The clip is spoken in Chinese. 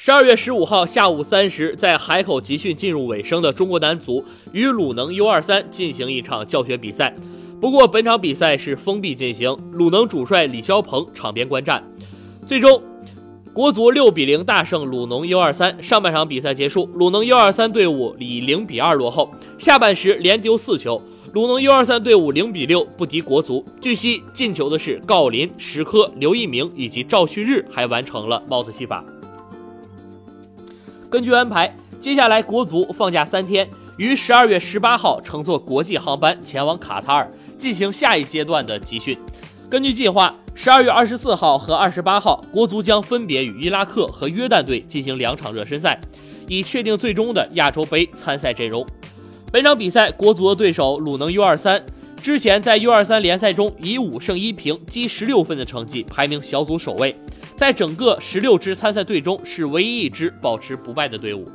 十二月十五号下午三时，在海口集训进入尾声的中国男足与鲁能 U 二三进行一场教学比赛。不过本场比赛是封闭进行，鲁能主帅李霄鹏场边观战。最终，国足六比零大胜鲁能 U 二三。上半场比赛结束，鲁能 U 二三队伍以零比二落后。下半时连丢四球，鲁能 U 二三队伍零比六不敌国足。据悉，进球的是郜林、石科、刘一鸣以及赵旭日，还完成了帽子戏法。根据安排，接下来国足放假三天，于十二月十八号乘坐国际航班前往卡塔尔进行下一阶段的集训。根据计划，十二月二十四号和二十八号，国足将分别与伊拉克和约旦队进行两场热身赛，以确定最终的亚洲杯参赛阵容。本场比赛，国足的对手鲁能 U 二三，之前在 U 二三联赛中以五胜一平积十六分的成绩排名小组首位。在整个十六支参赛队中，是唯一一支保持不败的队伍。